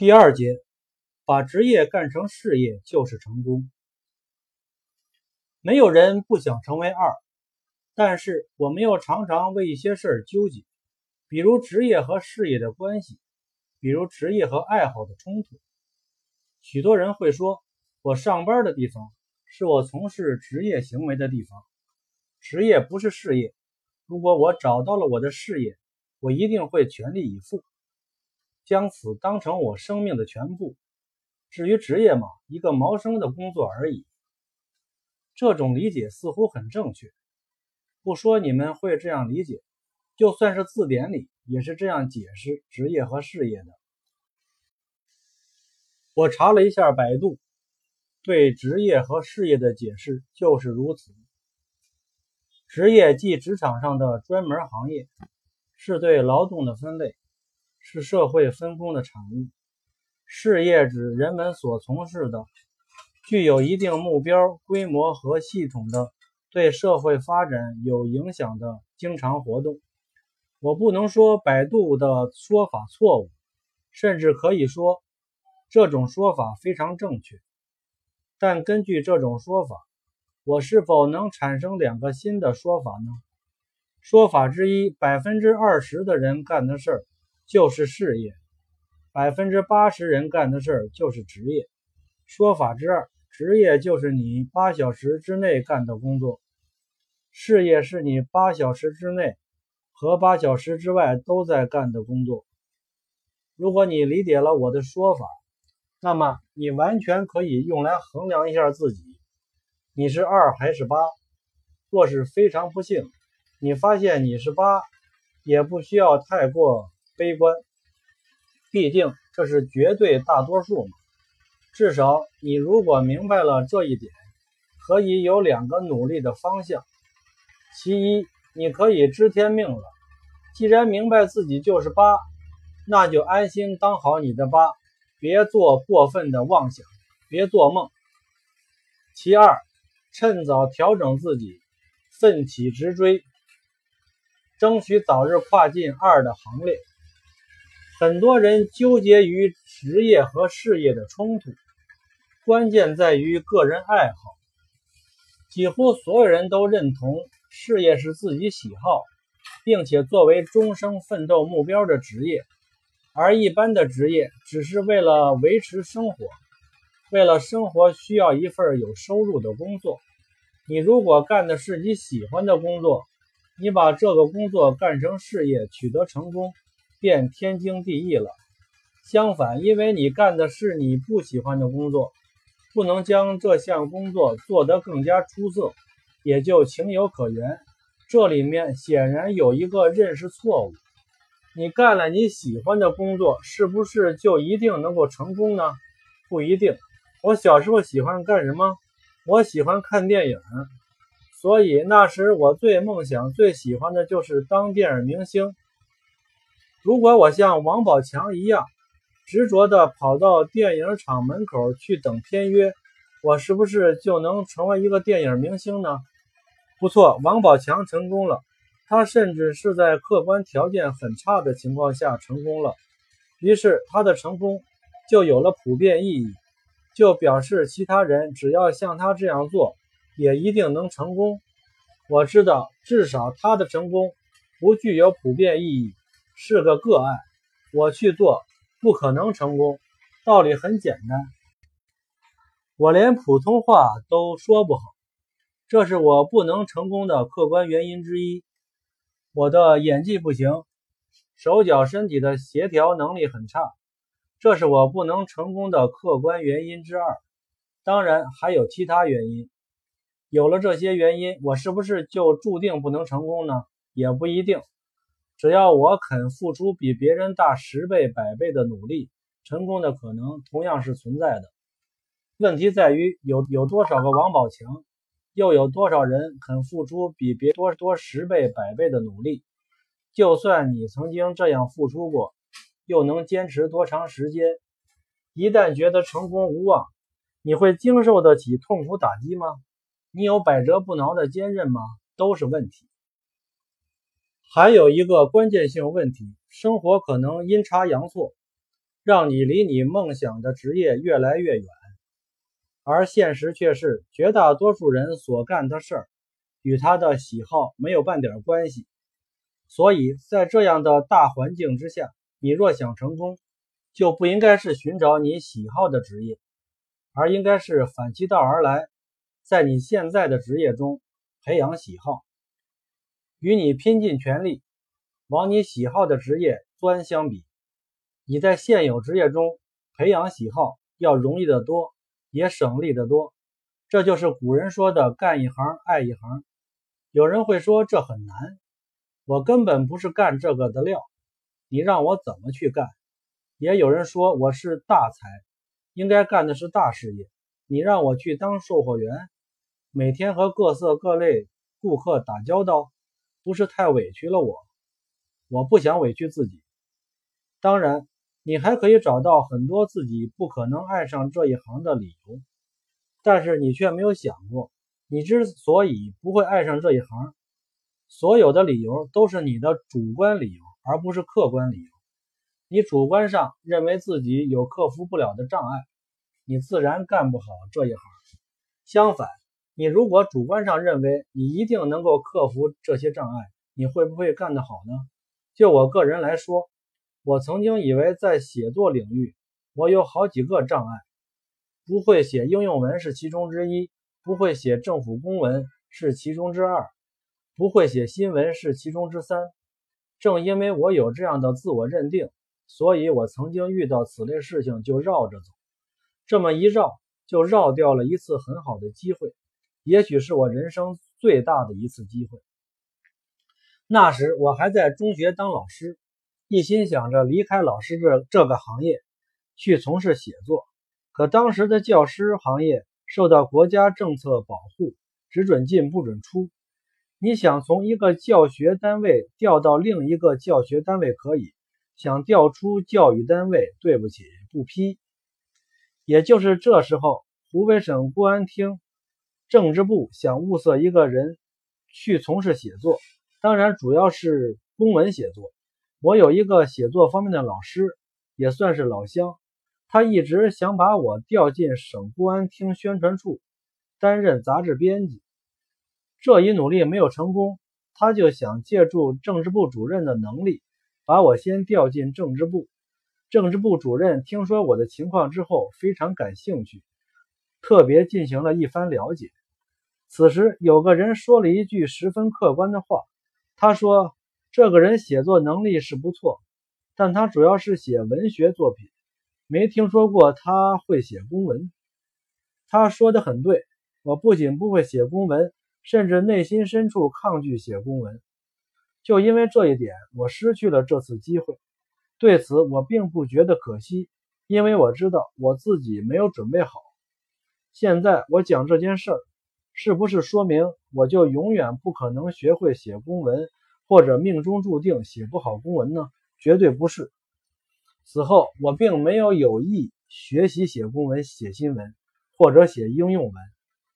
第二节，把职业干成事业就是成功。没有人不想成为二，但是我们又常常为一些事儿纠结，比如职业和事业的关系，比如职业和爱好的冲突。许多人会说，我上班的地方是我从事职业行为的地方，职业不是事业。如果我找到了我的事业，我一定会全力以赴。将此当成我生命的全部。至于职业嘛，一个谋生的工作而已。这种理解似乎很正确。不说你们会这样理解，就算是字典里也是这样解释职业和事业的。我查了一下百度，对职业和事业的解释就是如此。职业即职场上的专门行业，是对劳动的分类。是社会分工的产物。事业指人们所从事的、具有一定目标、规模和系统的、对社会发展有影响的经常活动。我不能说百度的说法错误，甚至可以说这种说法非常正确。但根据这种说法，我是否能产生两个新的说法呢？说法之一：百分之二十的人干的事儿。就是事业，百分之八十人干的事儿就是职业。说法之二，职业就是你八小时之内干的工作，事业是你八小时之内和八小时之外都在干的工作。如果你理解了我的说法，那么你完全可以用来衡量一下自己，你是二还是八。若是非常不幸，你发现你是八，也不需要太过。悲观，毕竟这是绝对大多数嘛。至少你如果明白了这一点，可以有两个努力的方向。其一，你可以知天命了。既然明白自己就是八，那就安心当好你的八，别做过分的妄想，别做梦。其二，趁早调整自己，奋起直追，争取早日跨进二的行列。很多人纠结于职业和事业的冲突，关键在于个人爱好。几乎所有人都认同事业是自己喜好，并且作为终生奋斗目标的职业，而一般的职业只是为了维持生活，为了生活需要一份有收入的工作。你如果干的是你喜欢的工作，你把这个工作干成事业，取得成功。便天经地义了。相反，因为你干的是你不喜欢的工作，不能将这项工作做得更加出色，也就情有可原。这里面显然有一个认识错误：你干了你喜欢的工作，是不是就一定能够成功呢？不一定。我小时候喜欢干什么？我喜欢看电影，所以那时我最梦想、最喜欢的就是当电影明星。如果我像王宝强一样执着地跑到电影厂门口去等片约，我是不是就能成为一个电影明星呢？不错，王宝强成功了，他甚至是在客观条件很差的情况下成功了。于是他的成功就有了普遍意义，就表示其他人只要像他这样做，也一定能成功。我知道，至少他的成功不具有普遍意义。是个个案，我去做不可能成功。道理很简单，我连普通话都说不好，这是我不能成功的客观原因之一。我的演技不行，手脚身体的协调能力很差，这是我不能成功的客观原因之二。当然还有其他原因。有了这些原因，我是不是就注定不能成功呢？也不一定。只要我肯付出比别人大十倍、百倍的努力，成功的可能同样是存在的。问题在于有有多少个王宝强，又有多少人肯付出比别多多十倍、百倍的努力？就算你曾经这样付出过，又能坚持多长时间？一旦觉得成功无望，你会经受得起痛苦打击吗？你有百折不挠的坚韧吗？都是问题。还有一个关键性问题：生活可能阴差阳错，让你离你梦想的职业越来越远。而现实却是，绝大多数人所干的事儿与他的喜好没有半点关系。所以在这样的大环境之下，你若想成功，就不应该是寻找你喜好的职业，而应该是反其道而来，在你现在的职业中培养喜好，与你拼尽全力往你喜好的职业钻相比，你在现有职业中培养喜好要容易得多，也省力得多。这就是古人说的“干一行爱一行”。有人会说这很难，我根本不是干这个的料，你让我怎么去干？也有人说我是大才，应该干的是大事业。你让我去当售货员，每天和各色各类顾客打交道，不是太委屈了我？我不想委屈自己。当然，你还可以找到很多自己不可能爱上这一行的理由，但是你却没有想过，你之所以不会爱上这一行，所有的理由都是你的主观理由，而不是客观理由。你主观上认为自己有克服不了的障碍，你自然干不好这一行。相反，你如果主观上认为你一定能够克服这些障碍，你会不会干得好呢？就我个人来说，我曾经以为在写作领域，我有好几个障碍，不会写应用文是其中之一，不会写政府公文是其中之二，不会写新闻是其中之三。正因为我有这样的自我认定。所以我曾经遇到此类事情就绕着走，这么一绕就绕掉了一次很好的机会，也许是我人生最大的一次机会。那时我还在中学当老师，一心想着离开老师这这个行业，去从事写作。可当时的教师行业受到国家政策保护，只准进不准出。你想从一个教学单位调到另一个教学单位可以。想调出教育单位，对不起，不批。也就是这时候，湖北省公安厅政治部想物色一个人去从事写作，当然主要是公文写作。我有一个写作方面的老师，也算是老乡，他一直想把我调进省公安厅宣传处担任杂志编辑。这一努力没有成功，他就想借助政治部主任的能力。把我先调进政治部，政治部主任听说我的情况之后非常感兴趣，特别进行了一番了解。此时有个人说了一句十分客观的话，他说：“这个人写作能力是不错，但他主要是写文学作品，没听说过他会写公文。”他说的很对，我不仅不会写公文，甚至内心深处抗拒写公文。就因为这一点，我失去了这次机会。对此，我并不觉得可惜，因为我知道我自己没有准备好。现在我讲这件事儿，是不是说明我就永远不可能学会写公文，或者命中注定写不好公文呢？绝对不是。此后，我并没有有意学习写公文、写新闻，或者写应用文。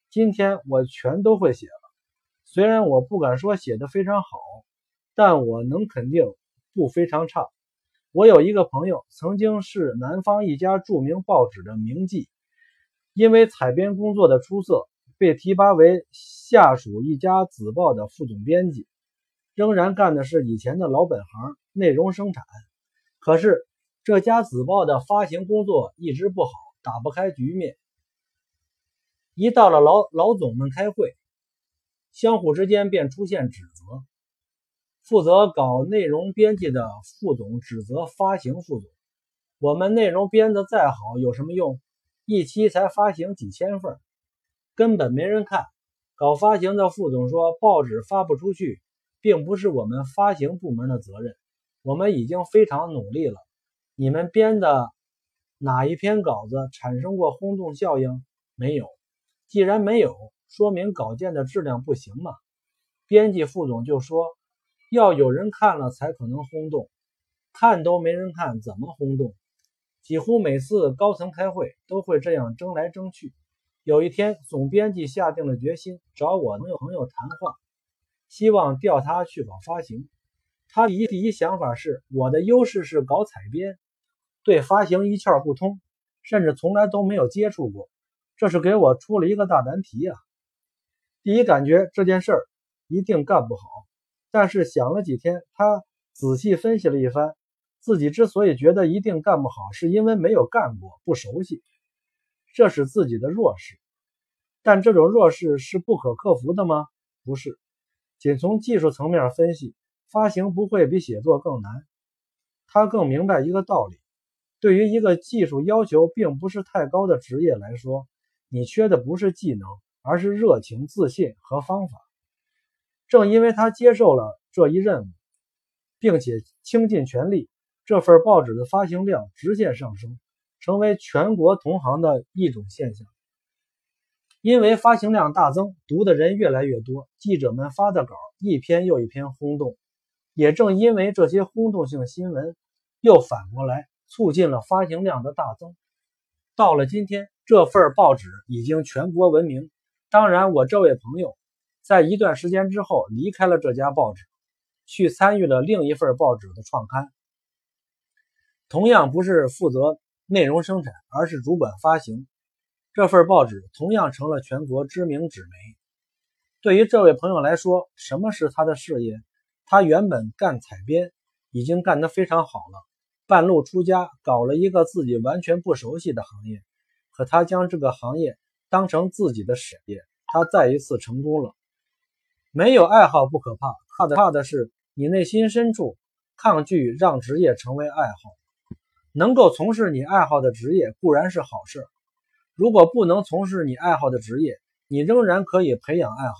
今天我全都会写了，虽然我不敢说写的非常好。但我能肯定不非常差。我有一个朋友，曾经是南方一家著名报纸的名记，因为采编工作的出色，被提拔为下属一家子报的副总编辑，仍然干的是以前的老本行，内容生产。可是这家子报的发行工作一直不好，打不开局面。一到了老老总们开会，相互之间便出现指责。负责搞内容编辑的副总指责发行副总：“我们内容编得再好有什么用？一期才发行几千份，根本没人看。”搞发行的副总说：“报纸发不出去，并不是我们发行部门的责任，我们已经非常努力了。你们编的哪一篇稿子产生过轰动效应？没有。既然没有，说明稿件的质量不行嘛。”编辑副总就说。要有人看了才可能轰动，看都没人看，怎么轰动？几乎每次高层开会都会这样争来争去。有一天，总编辑下定了决心，找我朋友朋友谈话，希望调他去搞发行。他第一第一想法是，我的优势是搞采编，对发行一窍不通，甚至从来都没有接触过，这是给我出了一个大难题呀。第一感觉这件事儿一定干不好，但是想了几天，他仔细分析了一番，自己之所以觉得一定干不好，是因为没有干过，不熟悉，这是自己的弱势。但这种弱势是不可克服的吗？不是，仅从技术层面分析，发行不会比写作更难。他更明白一个道理：对于一个技术要求并不是太高的职业来说，你缺的不是技能。而是热情、自信和方法。正因为他接受了这一任务，并且倾尽全力，这份报纸的发行量直线上升，成为全国同行的一种现象。因为发行量大增，读的人越来越多，记者们发的稿一篇又一篇轰动。也正因为这些轰动性新闻，又反过来促进了发行量的大增。到了今天，这份报纸已经全国闻名。当然，我这位朋友在一段时间之后离开了这家报纸，去参与了另一份报纸的创刊。同样不是负责内容生产，而是主管发行。这份报纸同样成了全国知名纸媒。对于这位朋友来说，什么是他的事业？他原本干采编，已经干得非常好了。半路出家，搞了一个自己完全不熟悉的行业，可他将这个行业。当成自己的事业，他再一次成功了。没有爱好不可怕，怕的怕的是你内心深处抗拒让职业成为爱好。能够从事你爱好的职业固然是好事，如果不能从事你爱好的职业，你仍然可以培养爱好，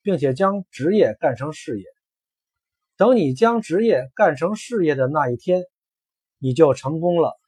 并且将职业干成事业。等你将职业干成事业的那一天，你就成功了。